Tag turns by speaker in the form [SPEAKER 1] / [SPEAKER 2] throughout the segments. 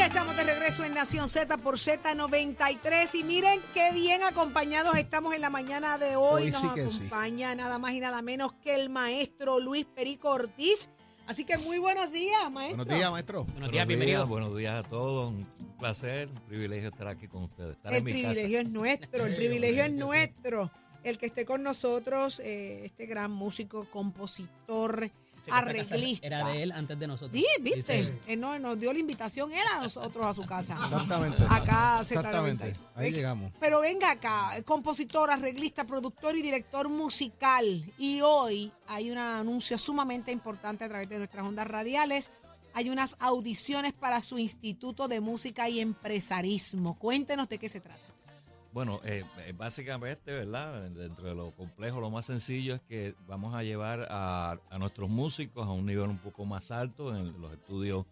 [SPEAKER 1] Ya estamos de regreso en Nación Z por Z93. Y miren qué bien acompañados estamos en la mañana de hoy.
[SPEAKER 2] Hoy
[SPEAKER 1] Nos
[SPEAKER 2] sí que sí.
[SPEAKER 1] acompaña nada más y nada menos que el maestro Luis Perico Ortiz. Así que muy buenos días, maestro.
[SPEAKER 2] Buenos días, maestro.
[SPEAKER 3] Buenos días, bienvenido.
[SPEAKER 4] buenos días a todos. Un placer, un privilegio estar aquí con ustedes. Estar
[SPEAKER 1] El
[SPEAKER 4] en mi
[SPEAKER 1] privilegio
[SPEAKER 4] casa.
[SPEAKER 1] es nuestro, el privilegio es nuestro. El que esté con nosotros, eh, este gran músico, compositor, arreglista.
[SPEAKER 3] Era de él antes de nosotros.
[SPEAKER 1] Sí, viste.
[SPEAKER 3] Dice-
[SPEAKER 1] Él no- nos dio la invitación él a nosotros a su casa.
[SPEAKER 2] Exactamente.
[SPEAKER 1] Acá Z93.
[SPEAKER 2] Exactamente. Ahí
[SPEAKER 1] Eh,
[SPEAKER 2] llegamos.
[SPEAKER 1] Pero venga acá, compositor, arreglista, productor y director musical. Y hoy hay un anuncio sumamente importante a través de nuestras ondas radiales. Hay unas audiciones para su Instituto de Música y Empresarismo. Cuéntenos de qué se trata.
[SPEAKER 4] Bueno, eh, eh, básicamente, ¿verdad? Dentro de lo complejo, lo más sencillo es que vamos a llevar a, a nuestros músicos a un nivel un poco más alto en los estudios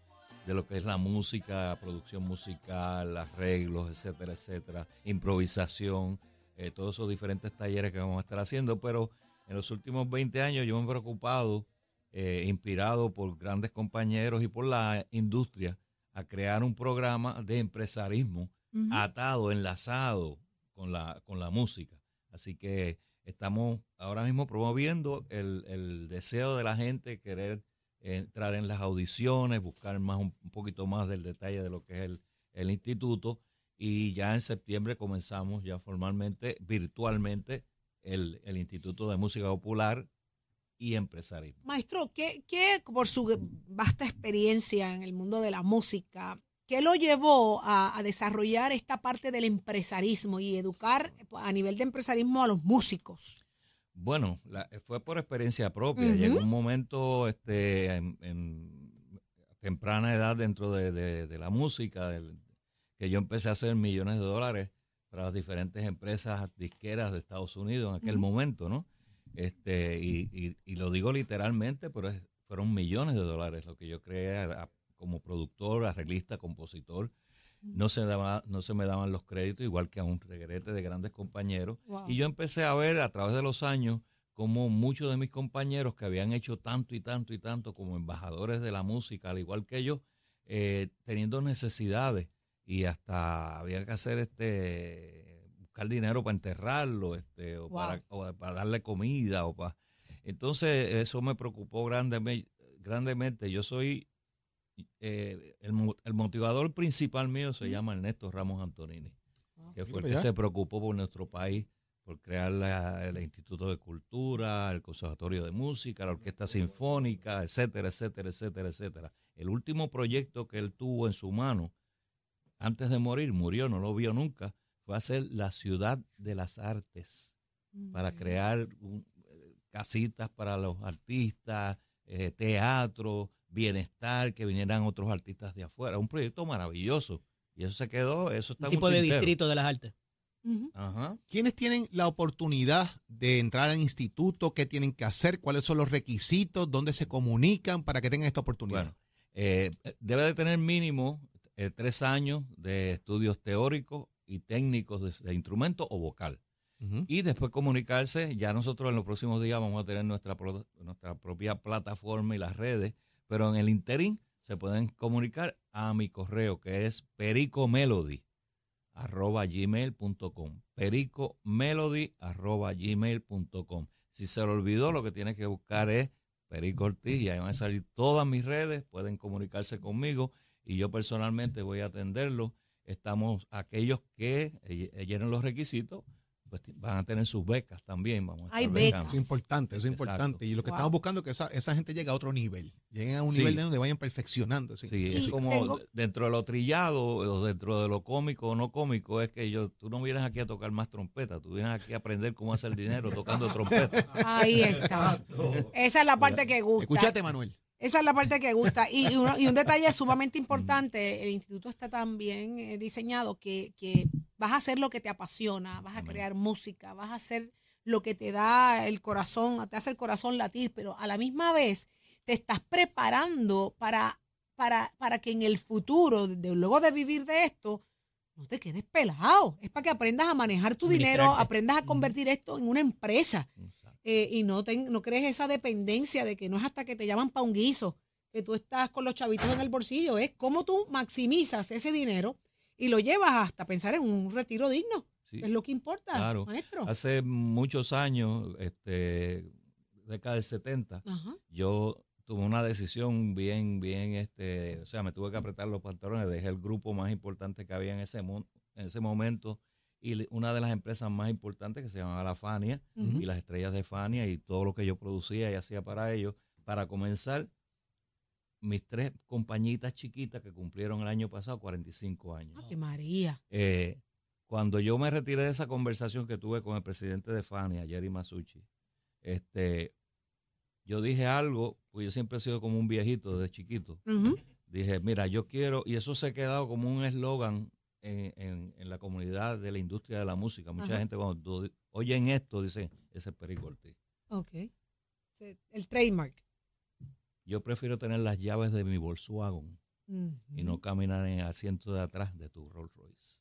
[SPEAKER 4] de lo que es la música, producción musical, arreglos, etcétera, etcétera, improvisación, eh, todos esos diferentes talleres que vamos a estar haciendo. Pero en los últimos 20 años yo me he preocupado, eh, inspirado por grandes compañeros y por la industria, a crear un programa de empresarismo atado, enlazado con la, con la música. Así que estamos ahora mismo promoviendo el, el deseo de la gente querer entrar en las audiciones, buscar más un, un poquito más del detalle de lo que es el, el instituto y ya en septiembre comenzamos ya formalmente, virtualmente, el, el Instituto de Música Popular y Empresarismo.
[SPEAKER 1] Maestro, ¿qué, qué, por su vasta experiencia en el mundo de la música, qué lo llevó a, a desarrollar esta parte del empresarismo y educar a nivel de empresarismo a los músicos?
[SPEAKER 4] Bueno, la- fue por experiencia propia. Llegó un momento este, en, en temprana edad dentro de, de- de la música del- que yo empecé a hacer millones de dólares para las diferentes empresas disqueras de Estados Unidos en aquel momento, ¿no? Este, y, y- y lo digo literalmente, pero es- fueron millones de dólares lo que yo creé a- como productor, arreglista, compositor. No se, daba, no se me daban los créditos, igual que a un regrete de grandes compañeros.
[SPEAKER 1] Wow.
[SPEAKER 4] Y yo empecé a ver a través de los años como muchos de mis compañeros que habían hecho tanto y tanto y tanto como embajadores de la música, al igual que yo, eh, teniendo necesidades y hasta había que hacer este buscar dinero para enterrarlo, este, o,
[SPEAKER 1] Wow.
[SPEAKER 4] para, o para darle comida, o para entonces eso me preocupó grandemente, grandemente. Yo soy eh, el, mo- el motivador principal mío se llama Ernesto Ramos Antonini, que fue el que se preocupó por nuestro país, por crear la- el Instituto de Cultura, el Conservatorio de Música, la Orquesta Sinfónica, etcétera, etcétera, etcétera, etcétera. El último proyecto que él tuvo en su mano, antes de morir, murió, no lo vio nunca, fue hacer la Ciudad de las Artes para crear un- eh, casitas para los artistas, eh, teatro, bienestar, que vinieran otros artistas de afuera. Un proyecto maravilloso. Y eso se quedó, eso está
[SPEAKER 3] Un tipo de
[SPEAKER 4] tintero.
[SPEAKER 3] distrito de las artes.
[SPEAKER 4] Ajá.
[SPEAKER 2] ¿Quiénes tienen la oportunidad de entrar al instituto? ¿Qué tienen que hacer? ¿Cuáles son los requisitos? ¿Dónde se comunican para que tengan esta oportunidad?
[SPEAKER 4] Bueno, eh, debe de tener mínimo eh, tres años de estudios teóricos y técnicos de, de instrumento o vocal. Y después comunicarse, ya nosotros en los próximos días vamos a tener nuestra, pro- nuestra propia plataforma y las redes, pero en el interín se pueden comunicar a mi correo que es pericomelody arroba gmail.com pericomelody arroba gmail.com si se le olvidó lo que tiene que buscar es Perico Ortiz y ahí van a salir todas mis redes pueden comunicarse conmigo y yo personalmente voy a atenderlo. Estamos aquellos que eh, llenen los requisitos pues van a tener sus becas también. Vamos a estar
[SPEAKER 1] Hay becas.
[SPEAKER 2] Eso es importante, eso es
[SPEAKER 4] Exacto.
[SPEAKER 2] importante. Y lo que
[SPEAKER 1] Wow.
[SPEAKER 2] estamos buscando es que esa, esa gente llegue a otro nivel. Lleguen a un
[SPEAKER 4] Sí.
[SPEAKER 2] nivel de donde vayan perfeccionando. sí.
[SPEAKER 4] Sí, es como
[SPEAKER 1] tengo-
[SPEAKER 4] dentro de lo trillado o dentro de lo cómico o no cómico, es que yo, tú no vienes aquí a tocar más trompeta, tú vienes aquí a aprender cómo hacer dinero tocando trompeta.
[SPEAKER 1] Ahí está. Esa es la parte que gusta.
[SPEAKER 2] Escúchate, Manuel.
[SPEAKER 1] Esa es la parte que gusta. Y, uno- y un detalle sumamente importante, el instituto está tan bien eh, diseñado que, que vas a hacer lo que te apasiona, vas a
[SPEAKER 4] Amén.
[SPEAKER 1] crear música, vas a hacer lo que te da el corazón, te hace el corazón latir, pero a la misma vez te estás preparando para, para, para que en el futuro, de- luego de vivir de esto, no te quedes pelado. Es para que aprendas a manejar tu dinero, aprendas a convertir esto en una empresa eh, y no, ten- no crees esa dependencia de que no es hasta que te llaman pa' un guiso, que tú estás con los chavitos en el bolsillo, es cómo tú maximizas ese dinero y lo llevas hasta pensar en un retiro digno,
[SPEAKER 4] Sí.
[SPEAKER 1] es lo que importa,
[SPEAKER 4] Claro.
[SPEAKER 1] maestro.
[SPEAKER 4] Hace muchos años, este, década del 70,
[SPEAKER 1] Ajá.
[SPEAKER 4] yo tuve una decisión bien, bien, este, o sea, me tuve que apretar los pantalones, dejé el grupo más importante que había en ese, en ese momento y una de las empresas más importantes que se llamaba La Fania y las estrellas de Fania y todo lo que yo producía y hacía para ellos, para comenzar mis tres compañitas chiquitas que cumplieron el año pasado 45 años.
[SPEAKER 1] Ave María.
[SPEAKER 4] Eh, cuando yo me retiré de esa conversación que tuve con el presidente de Fania, Jerry Masucci, este, yo dije algo, pues yo siempre he sido como un viejito desde chiquito. Dije, mira, yo quiero, y eso se ha quedado como un eslogan en, en- en la comunidad de la industria de la música. Mucha
[SPEAKER 1] Ajá.
[SPEAKER 4] gente cuando oyen esto dice, ese es Perico Ortiz.
[SPEAKER 1] Ok. El trademark.
[SPEAKER 4] Yo prefiero tener las llaves de mi Volkswagen y no caminar en el asiento de atrás de tu Rolls Royce.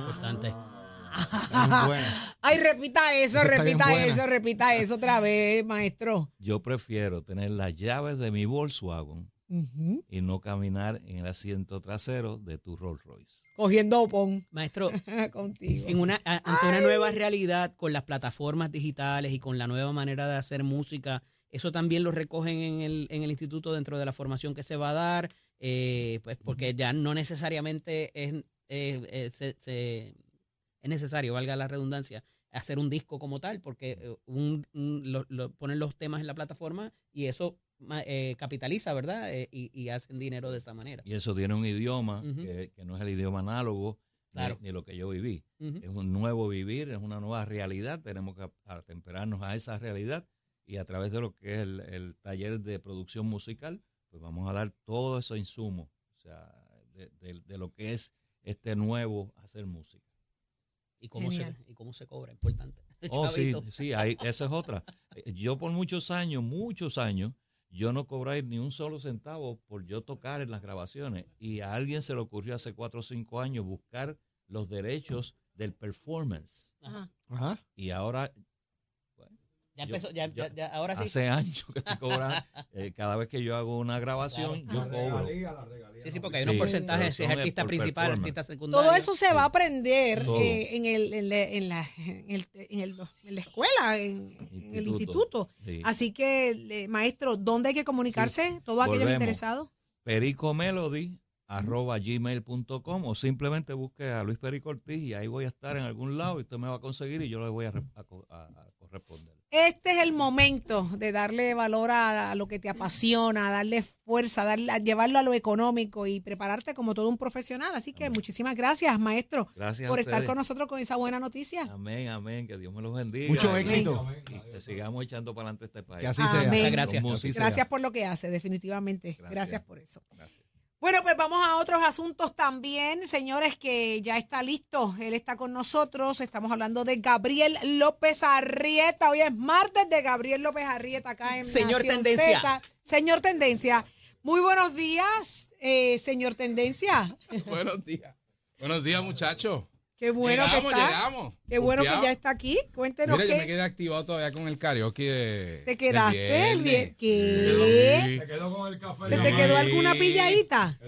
[SPEAKER 5] Importante.
[SPEAKER 2] Muy buena.
[SPEAKER 1] Ay, repita eso, repita eso, repita eso otra vez, maestro.
[SPEAKER 4] Yo prefiero tener las llaves de mi Volkswagen y no caminar en el asiento trasero de tu Rolls Royce.
[SPEAKER 1] Cogiendo opón
[SPEAKER 5] Maestro,
[SPEAKER 1] contigo.
[SPEAKER 5] en una, ante una nueva realidad con las plataformas digitales y con la nueva manera de hacer música, eso también lo recogen en el, en el instituto dentro de la formación que se va a dar, eh, pues porque ya no necesariamente es, eh, eh, se- se- es necesario, valga la redundancia, hacer un disco como tal, porque eh, un- un- lo- lo- ponen los temas en la plataforma y eso eh, capitaliza, ¿verdad? Eh, y, y hacen dinero de esa manera.
[SPEAKER 4] Y eso tiene un idioma que, que no es el idioma análogo ni-
[SPEAKER 5] Claro.
[SPEAKER 4] ni, lo que yo viví. Es un nuevo vivir, es una nueva realidad. Tenemos que atemperarnos a esa realidad y a través de lo que es el, el taller de producción musical, pues vamos a dar todo eso insumo, o sea, de, de- de lo que es este nuevo hacer música.
[SPEAKER 5] ¿Y cómo, se, y cómo se cobra, importante.
[SPEAKER 4] Oh, sí, sí, ahí, esa es otra. Yo por muchos años, muchos años, yo no cobré ni un solo centavo por yo tocar en las grabaciones. Y a alguien se le ocurrió hace cuatro o cinco años buscar los derechos del performance.
[SPEAKER 1] Ajá.
[SPEAKER 2] Ajá.
[SPEAKER 4] Y ahora,
[SPEAKER 5] Ya empezó, ya,
[SPEAKER 4] yo-
[SPEAKER 5] ya- ya- ahora sí.
[SPEAKER 4] hace años que estoy cobrando, eh, cada vez que yo hago una grabación, yo cobro.
[SPEAKER 5] Sí, sí, porque hay unos porcentajes, si es artista
[SPEAKER 4] por
[SPEAKER 5] principal, artista secundario.
[SPEAKER 1] Todo eso se va a aprender
[SPEAKER 4] Todo.
[SPEAKER 1] eh, en, el, en, la, en, la, en, el- en el- en la escuela, en, en el instituto.
[SPEAKER 4] Sí.
[SPEAKER 1] Así que, maestro, ¿dónde hay que comunicarse? Todos aquellos
[SPEAKER 4] Volvemos.
[SPEAKER 1] interesados.
[SPEAKER 4] pericomelody arroba gmail.com o simplemente busque a Luis Perico Ortiz y ahí voy a estar en algún lado y usted me va a conseguir y yo le voy a, re- a co- a- a corresponder.
[SPEAKER 1] Este es el momento de darle valor a, a lo que te apasiona, darle fuerza, darle, a llevarlo a lo económico y prepararte como todo un profesional. Así que muchísimas gracias, maestro,
[SPEAKER 4] Gracias
[SPEAKER 1] por estar con nosotros con esa buena noticia.
[SPEAKER 4] Amén, amén, que Dios me los bendiga.
[SPEAKER 2] Mucho
[SPEAKER 4] Y-
[SPEAKER 2] éxito.
[SPEAKER 4] Y que sigamos echando para adelante este país.
[SPEAKER 2] Que así
[SPEAKER 1] Amén.
[SPEAKER 2] sea.
[SPEAKER 1] Muchas
[SPEAKER 5] gracias.
[SPEAKER 1] Gracias por lo que hace, definitivamente. Gracias,
[SPEAKER 4] Gracias.
[SPEAKER 1] por eso.
[SPEAKER 4] Gracias.
[SPEAKER 1] Bueno, pues vamos a otros asuntos también, señores, que ya está listo. Él está con nosotros. Estamos hablando de Gabriel López Arrieta. Hoy es martes de Gabriel López Arrieta acá en
[SPEAKER 5] Señor
[SPEAKER 1] Nación
[SPEAKER 5] Tendencia.
[SPEAKER 1] Z. Señor Tendencia. Muy buenos días, eh, señor Tendencia.
[SPEAKER 6] Buenos días. Buenos días, muchachos.
[SPEAKER 1] Qué bueno
[SPEAKER 6] llegamos,
[SPEAKER 1] que está.
[SPEAKER 6] llegamos.
[SPEAKER 1] Qué bueno que ya está aquí. Cuéntenos
[SPEAKER 6] Mira, yo me
[SPEAKER 1] qué
[SPEAKER 6] quedé activado todavía con el karaoke de.
[SPEAKER 1] te quedaste el
[SPEAKER 6] viernes.
[SPEAKER 1] viernes. ¿Qué?
[SPEAKER 6] Sí.
[SPEAKER 1] ¿Se te quedó alguna pilladita?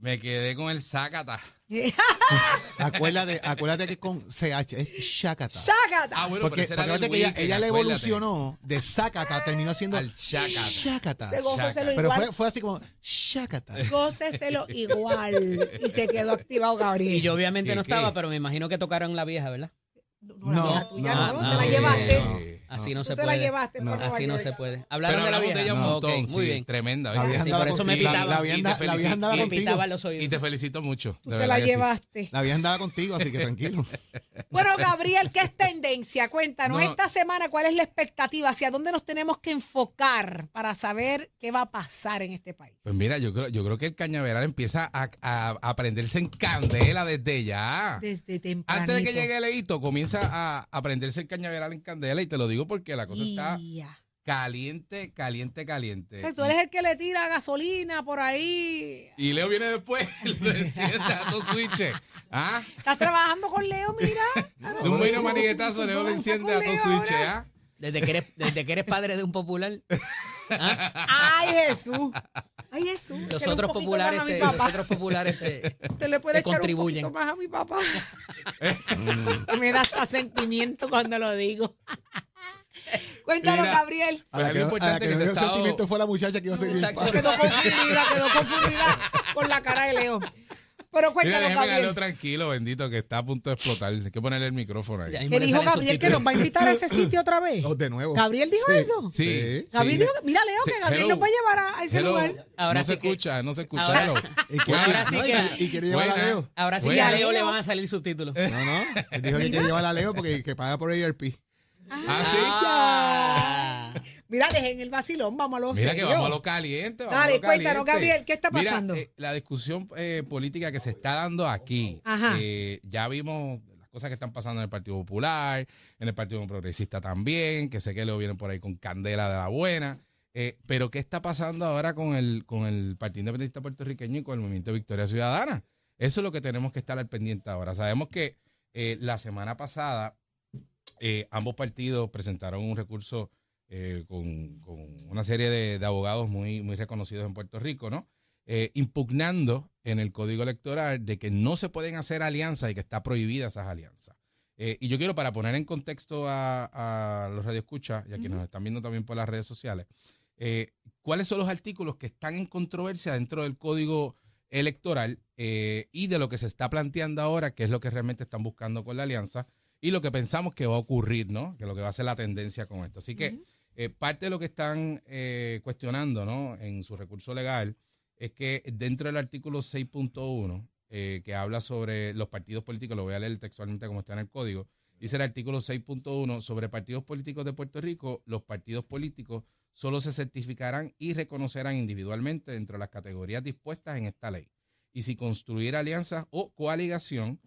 [SPEAKER 6] Me quedé con el Zacata.
[SPEAKER 2] Acuérdate, acuérdate que con CH es Shakata.
[SPEAKER 1] ¡Sácata!
[SPEAKER 6] Ah, bueno,
[SPEAKER 2] Porque,
[SPEAKER 6] pero ese era
[SPEAKER 2] porque
[SPEAKER 6] del
[SPEAKER 2] acuérdate que ella,
[SPEAKER 6] Weekend,
[SPEAKER 2] ella le
[SPEAKER 6] acuérdate.
[SPEAKER 2] evolucionó de Sakata, terminó siendo
[SPEAKER 6] Al Shakata.
[SPEAKER 2] Shakata.
[SPEAKER 1] Te góceselo
[SPEAKER 2] Pero
[SPEAKER 1] igual.
[SPEAKER 2] fue, fue así como Shakata.
[SPEAKER 1] Góceselo igual. Y se quedó activado Gabriel.
[SPEAKER 5] Y yo obviamente
[SPEAKER 6] ¿Qué,
[SPEAKER 5] no
[SPEAKER 6] qué?
[SPEAKER 5] estaba, pero me imagino que tocaron la vieja, ¿verdad?
[SPEAKER 1] No, la
[SPEAKER 2] No,
[SPEAKER 1] vieja tuya
[SPEAKER 2] no,
[SPEAKER 1] no,
[SPEAKER 5] no,
[SPEAKER 1] te la
[SPEAKER 5] no.
[SPEAKER 1] llevaste.
[SPEAKER 5] Así no,
[SPEAKER 1] Tú
[SPEAKER 5] se
[SPEAKER 1] te la
[SPEAKER 5] puede.
[SPEAKER 1] llevaste para Nueva
[SPEAKER 5] Así no
[SPEAKER 1] York.
[SPEAKER 5] se puede.
[SPEAKER 6] Pero
[SPEAKER 5] Hablaron de la
[SPEAKER 6] hablamos
[SPEAKER 5] vieja.
[SPEAKER 6] de ella un
[SPEAKER 5] No,
[SPEAKER 6] montón,
[SPEAKER 5] ok,
[SPEAKER 6] sí,
[SPEAKER 5] muy bien.
[SPEAKER 6] tremenda.
[SPEAKER 2] La vieja
[SPEAKER 5] Sí,
[SPEAKER 2] andaba
[SPEAKER 5] por eso me
[SPEAKER 2] contigo.
[SPEAKER 5] pitaban.
[SPEAKER 2] La vieja
[SPEAKER 6] te
[SPEAKER 2] la andaba
[SPEAKER 6] Y
[SPEAKER 5] Me
[SPEAKER 2] contigo.
[SPEAKER 5] pitaban los oídos.
[SPEAKER 6] Y te felicito mucho.
[SPEAKER 1] Tú
[SPEAKER 6] de
[SPEAKER 1] te la
[SPEAKER 6] verdad que sí.
[SPEAKER 1] llevaste.
[SPEAKER 2] La vieja andaba contigo, así que tranquilo.
[SPEAKER 1] Bueno, Gabriel, ¿qué es tendencia? Cuéntanos,
[SPEAKER 6] No.
[SPEAKER 1] esta semana, ¿cuál es la expectativa? ¿Hacia dónde nos tenemos que enfocar para saber qué va a pasar en este país?
[SPEAKER 6] Pues mira, yo creo, yo creo que el cañaveral empieza a, a, a prenderse en candela desde ya.
[SPEAKER 1] Desde temprano.
[SPEAKER 6] Antes de que llegue el leíto, comienza a, a prenderse el cañaveral en candela y te lo digo porque la cosa está caliente, caliente, caliente.
[SPEAKER 1] O sea, tú eres el que le tira gasolina por ahí.
[SPEAKER 6] Y Leo viene después, le enciende a dos switches. ¿Ah?
[SPEAKER 1] Estás trabajando con Leo, mira.
[SPEAKER 6] De un bueno maniguetazo, Leo le enciende a dos switches, ¿ah?
[SPEAKER 5] Desde que eres, desde que eres padre de un popular.
[SPEAKER 1] Ay, Jesús. Ay, Jesús.
[SPEAKER 5] Los otros populares, te, los otros populares te,
[SPEAKER 1] le puede
[SPEAKER 5] te
[SPEAKER 1] echar
[SPEAKER 5] contribuyen.
[SPEAKER 1] un poquito más a mi papá. Me da hasta sentimiento cuando lo digo. Cuéntanos,
[SPEAKER 6] Mira.
[SPEAKER 1] Gabriel.
[SPEAKER 2] A la que,
[SPEAKER 6] lo
[SPEAKER 2] a la
[SPEAKER 6] importante
[SPEAKER 2] que
[SPEAKER 6] es que se
[SPEAKER 2] dio sentimiento fue la muchacha que iba a seguir.
[SPEAKER 5] Exacto.
[SPEAKER 1] Quedó confundida, quedó confundida con la cara de Leo. Pero
[SPEAKER 6] Mira,
[SPEAKER 1] cuéntanos,
[SPEAKER 6] déjame a Leo
[SPEAKER 1] Gabriel.
[SPEAKER 6] tranquilo, bendito, que está a punto de explotar. Hay que ponerle el micrófono ahí.
[SPEAKER 1] Que dijo Gabriel que nos va a invitar a ese sitio otra vez.
[SPEAKER 2] No, de nuevo.
[SPEAKER 1] ¿Gabriel dijo
[SPEAKER 2] Sí.
[SPEAKER 1] eso?
[SPEAKER 6] Sí.
[SPEAKER 1] Gabriel
[SPEAKER 6] sí.
[SPEAKER 1] dijo, mira Leo, que Gabriel
[SPEAKER 6] hello.
[SPEAKER 1] nos va a llevar a, ese
[SPEAKER 6] Hello.
[SPEAKER 1] lugar.
[SPEAKER 5] Ahora
[SPEAKER 6] no
[SPEAKER 5] sí
[SPEAKER 6] se
[SPEAKER 5] que-
[SPEAKER 6] escucha, no se escucha.
[SPEAKER 5] Ahora-.
[SPEAKER 2] Y
[SPEAKER 5] Ahora sí que-
[SPEAKER 2] y quiere llevar a. Leo.
[SPEAKER 5] Ahora sí que a Leo le van a salir subtítulos.
[SPEAKER 2] No, no. Él dijo que quiere llevar a Leo porque que paga por ARP.
[SPEAKER 6] Ah, sí.
[SPEAKER 5] Ah.
[SPEAKER 1] Mira, dejen el vacilón, vamos a lo
[SPEAKER 6] Mira que vamos a lo caliente. Vamos
[SPEAKER 1] Dale,
[SPEAKER 6] a lo
[SPEAKER 1] cuéntanos,
[SPEAKER 6] caliente.
[SPEAKER 1] Gabriel, ¿qué está
[SPEAKER 6] Mira,
[SPEAKER 1] pasando?
[SPEAKER 6] eh, la discusión eh, política que se está dando aquí,
[SPEAKER 1] Ajá.
[SPEAKER 6] eh, ya vimos las cosas que están pasando en el Partido Popular, en el Partido Progresista también, que sé que luego vienen por ahí con candela de la buena. eh, pero ¿qué está pasando ahora con el, con el Partido Independentista Puertorriqueño y con el Movimiento Victoria Ciudadana? Eso es lo que tenemos que estar al pendiente ahora. Sabemos que eh, la semana pasada eh, ambos partidos presentaron un recurso eh, con, con una serie de, de abogados muy, muy reconocidos en Puerto Rico, ¿no? Eh, impugnando en el código electoral de que no se pueden hacer alianzas y que está prohibida esas alianzas. Y yo quiero, para poner en contexto a, a los radioescuchas y a quienes nos están viendo también por las redes sociales, cuáles son los artículos que están en controversia dentro del código electoral y de lo que se está planteando ahora, que es lo que realmente están buscando con la alianza y lo que pensamos que va a ocurrir, ¿no? Que lo que va a ser la tendencia con esto. Así que eh, parte de lo que están eh, cuestionando, ¿no? En su recurso legal es que dentro del artículo 6.1, eh, que habla sobre los partidos políticos, lo voy a leer textualmente como está en el código, dice el artículo 6.1 sobre partidos políticos de Puerto Rico, los partidos políticos solo se certificarán y reconocerán individualmente dentro de las categorías dispuestas en esta ley. Y si construir alianzas o coaligación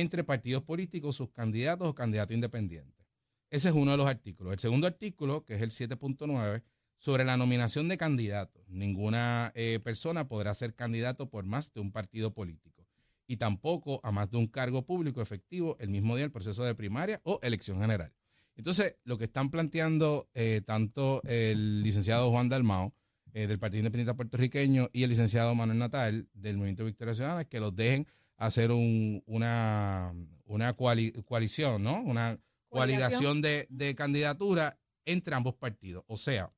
[SPEAKER 6] entre partidos políticos, sus candidatos o candidatos independientes. Ese es uno de los artículos. El segundo artículo, que es el 7.9, sobre la nominación de candidatos. Ninguna eh, persona podrá ser candidato por más de un partido político y tampoco a más de un cargo público efectivo el mismo día del proceso de primaria o elección general. Entonces, lo que están planteando eh, tanto el licenciado Juan Dalmao eh, del Partido Independiente Puertorriqueño y el licenciado Manuel Natal del Movimiento Victoria Ciudadana es que los dejen hacer un- una, una coali- coalición, ¿no? Una coaligación de, de candidatura entre ambos partidos. O sea,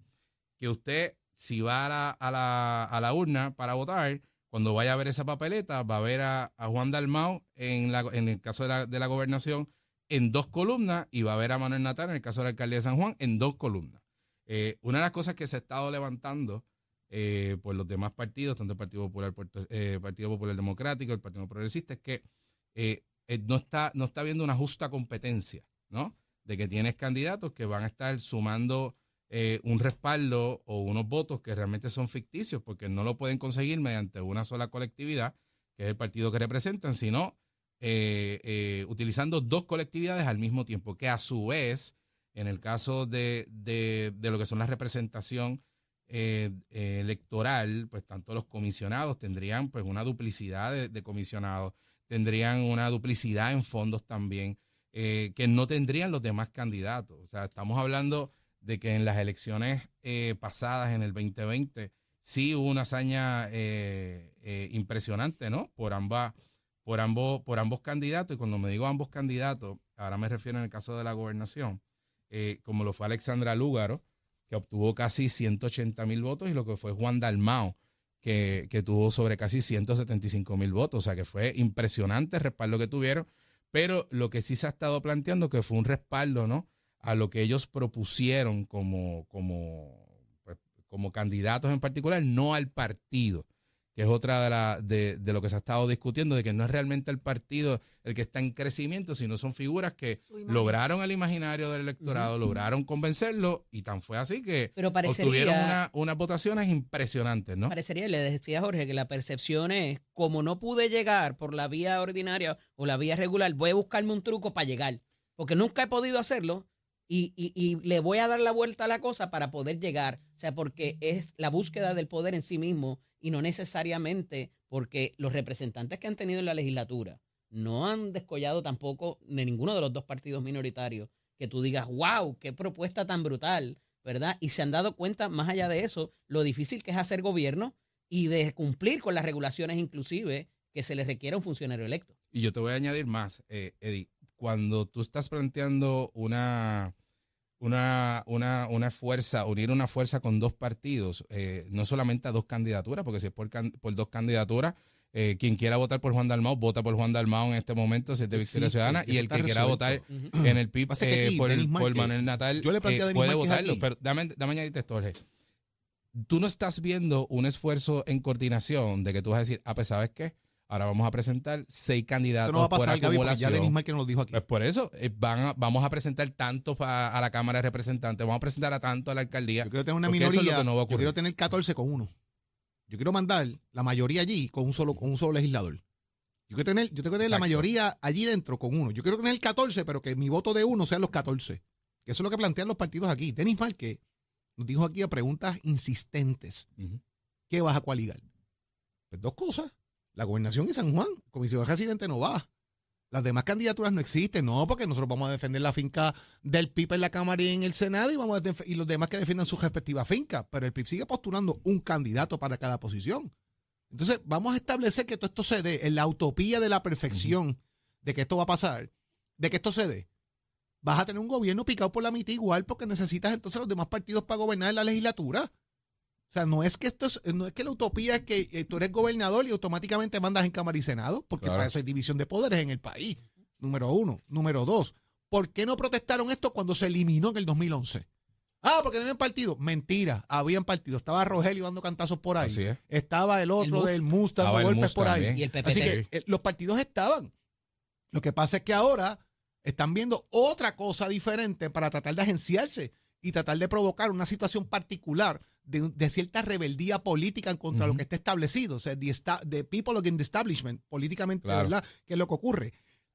[SPEAKER 6] que usted, si va a la, a la, a la urna para votar, cuando vaya a ver esa papeleta, va a ver a, a Juan Dalmau en, la, en el caso de la, de la gobernación en dos columnas y va a ver a Manuel Natal en el caso de la alcaldía de San Juan en dos columnas. Eh, una de las cosas que se ha estado levantando eh, por los demás partidos, tanto el Partido Popular, Puerto- eh, Partido Popular Democrático, el Partido Progresista, es que eh, eh, no, está, no está habiendo una justa competencia, ¿no? De que tienes candidatos que van a estar sumando un respaldo o unos votos que realmente son ficticios porque no lo pueden conseguir mediante una sola colectividad, que es el partido que representan, sino utilizando dos colectividades al mismo tiempo, que a su vez, en el caso de, de- de lo que son la representación eh, eh, electoral, pues tanto los comisionados tendrían pues una duplicidad de, comisionados, tendrían una duplicidad en fondos también, eh, que no tendrían los demás candidatos. O sea, estamos hablando de que en las elecciones pasadas, en el 2020, sí hubo una hazaña impresionante, ¿no? Por ambas, por ambos, por ambos candidatos. Y cuando me digo ambos candidatos, ahora me refiero en el caso de la gobernación, como lo fue Alexandra Lúgaro, que obtuvo casi 180 mil votos, y lo que fue Juan Dalmao, que, que tuvo sobre casi 175 mil votos. O sea que fue impresionante el respaldo que tuvieron. Pero lo que sí se ha estado planteando que fue un respaldo, ¿no? a lo que ellos propusieron como, como, pues, como candidatos en particular, no al partido que es otra de, la, de, de, lo que se ha estado discutiendo, de que no es realmente el partido el que está en crecimiento, sino son figuras que lograron el imaginario del electorado, lograron convencerlo, y tan fue así que
[SPEAKER 5] Pero
[SPEAKER 6] obtuvieron una, unas votaciones impresionantes, ¿no?
[SPEAKER 5] Parecería, le decía Jorge, que la percepción es, como no pude llegar por la vía ordinaria o la vía regular, voy a buscarme un truco para llegar, porque nunca he podido hacerlo, y, y, le voy a dar la vuelta a la cosa para poder llegar. O sea, porque es la búsqueda del poder en sí mismo y no necesariamente porque los representantes que han tenido en la legislatura no han descollado tampoco de ninguno de los dos partidos minoritarios que tú digas, wow, qué propuesta tan brutal, ¿verdad? Y se han dado cuenta, más allá de eso, lo difícil que es hacer gobierno y de cumplir con las regulaciones inclusive que se les requiere a un funcionario electo.
[SPEAKER 6] Y yo te voy a añadir más, eh, Eddie, cuando tú estás planteando una una, una, una fuerza, unir una fuerza con dos partidos, eh, no solamente a dos candidaturas, porque si es por, por dos candidaturas, eh, quien quiera votar por Juan Dalmau, vota por Juan Dalmau en este momento, si es de Victoria Ciudadana, y el que quiera votar en el PIB eh, por, por Manuel Natal
[SPEAKER 2] yo le
[SPEAKER 6] puede votarlo. Pero dame, dame añadirte esto, Jorge. Tú no estás viendo un esfuerzo en coordinación de que tú vas a decir, ah, pues, ¿sabes qué? Ahora vamos a presentar seis candidatos
[SPEAKER 2] no va a pasar,
[SPEAKER 6] por
[SPEAKER 2] ya Denis Márquez nos lo dijo aquí.
[SPEAKER 6] Pues por eso, eh, van a, vamos a presentar tanto a, a, la Cámara de Representantes, vamos a presentar a tanto a la alcaldía.
[SPEAKER 2] Yo quiero tener una minoría, no yo quiero tener 14 con uno. Yo quiero mandar la mayoría allí con un solo, con un solo legislador. Yo quiero tener, yo tengo que tener la mayoría allí dentro con uno. Yo quiero tener 14, pero que mi voto de uno sean los 14. Que eso es lo que plantean los partidos aquí. Denis Márquez nos dijo aquí a preguntas insistentes. ¿Qué vas a coaligar? Pues dos cosas la gobernación y San Juan, comisión residente no va. Las demás candidaturas no existen, no, porque nosotros vamos a defender la finca del PIB en la Cámara y en el Senado y, vamos y los demás que defiendan su respectiva finca, pero el PIB sigue postulando un candidato para cada posición. Entonces, vamos a establecer que todo esto se dé en la utopía de la perfección de que esto va a pasar, de que esto se dé. Vas a tener un gobierno picado por la mitad igual porque necesitas entonces los demás partidos para gobernar en la legislatura. O sea, no es que esto es, no es que la utopía es que eh, tú eres gobernador y automáticamente mandas en Cámara y Senado, porque para eso hay división de poderes en el país. Número uno. Número dos, ¿por qué no protestaron esto cuando se eliminó en el 2011? Ah, porque no habían partido. Mentira, habían partido. Estaba Rogelio dando cantazos por ahí. Estaba el otro del Mustang dando golpes por ahí.
[SPEAKER 5] Y el
[SPEAKER 2] Así que eh, los partidos estaban. Lo que pasa es que ahora están viendo otra cosa diferente para tratar de agenciarse y tratar de provocar una situación particular de, cierta rebeldía política en contra de lo que está establecido, o sea, de, people in the establishment, políticamente, ¿verdad? ¿Qué es lo que ocurre?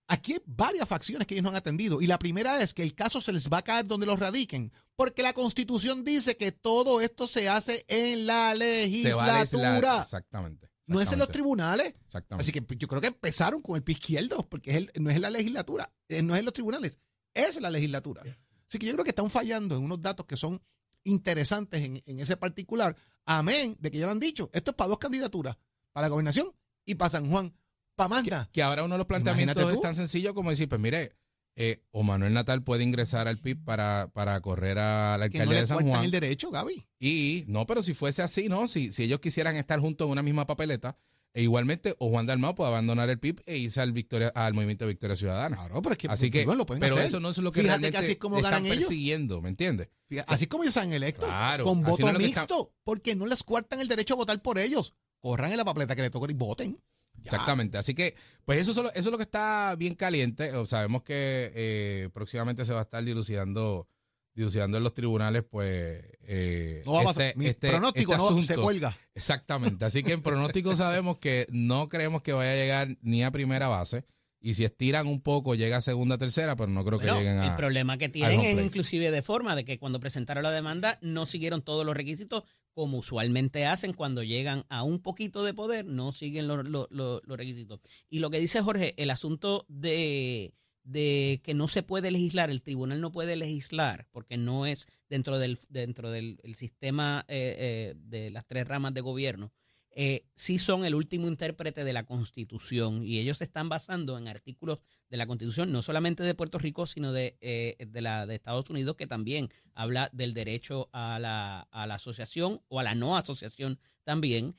[SPEAKER 2] Aquí hay varias facciones que ellos no han atendido. Y la primera es que el caso se les va a caer donde los radiquen. Porque la constitución dice que todo esto se hace en la legislatura.
[SPEAKER 6] exactamente,
[SPEAKER 2] No es en los tribunales.
[SPEAKER 6] Exactamente.
[SPEAKER 2] Así que yo creo que empezaron con el pie izquierdo, porque no es en la legislatura, eh, no es en los tribunales, es en la legislatura. Así que yo creo que están fallando en unos datos que son interesantes en, ese particular. Amén de que ya lo han dicho. Esto es para dos candidaturas, para la gobernación y para San Juan. Para Manda.
[SPEAKER 6] Que, ahora uno de los planteamientos es tan sencillo como decir, pues mire, eh, o Manuel Natal puede ingresar al PIB para, para correr a la alcaldía de San Juan.
[SPEAKER 2] el derecho, Gaby.
[SPEAKER 6] Y no, pero si fuese así, ¿no? Si, si ellos quisieran estar juntos en una misma papeleta, e igualmente, o Juan Dalmau puede abandonar el PIB e irse al, Victoria, al movimiento de Victoria Ciudadana.
[SPEAKER 2] Claro, pero es que,
[SPEAKER 6] así que
[SPEAKER 2] lo
[SPEAKER 6] pero eso no es lo que
[SPEAKER 2] Fíjate
[SPEAKER 6] realmente
[SPEAKER 2] que así es como están
[SPEAKER 6] persiguiendo, ¿me entiendes?
[SPEAKER 2] así como ellos se han electo, con voto mixto, porque no les cuartan el derecho a votar por ellos. Corran en la papeleta que le toquen y voten.
[SPEAKER 6] Exactamente. Así que, pues eso, eso es lo que está bien caliente. sabemos que eh, próximamente se va a estar dilucidando dilucidando en los tribunales, pues. Eh,
[SPEAKER 2] no va este, a este, pronóstico este no se cuelga.
[SPEAKER 6] Exactamente. Así que en pronóstico sabemos que no creemos que vaya a llegar ni a primera base. Y si estiran un poco, llega a segunda, tercera, pero no creo que lleguen a.
[SPEAKER 5] El problema que tienen es inclusive de forma de que cuando presentaron la demanda no siguieron todos los requisitos como usualmente hacen cuando llegan a un poquito de poder, no siguen los, los requisitos. Y lo que dice Jorge, el asunto de de que no se puede legislar, el tribunal no puede legislar porque no es dentro del, dentro del sistema eh, eh, de las tres ramas de gobierno, eh, sí son el último intérprete de la Constitución y ellos se están basando en artículos de la Constitución, no solamente de Puerto Rico, sino de, de, la, de Estados Unidos, que también habla del derecho a la, a la asociación o a la no asociación también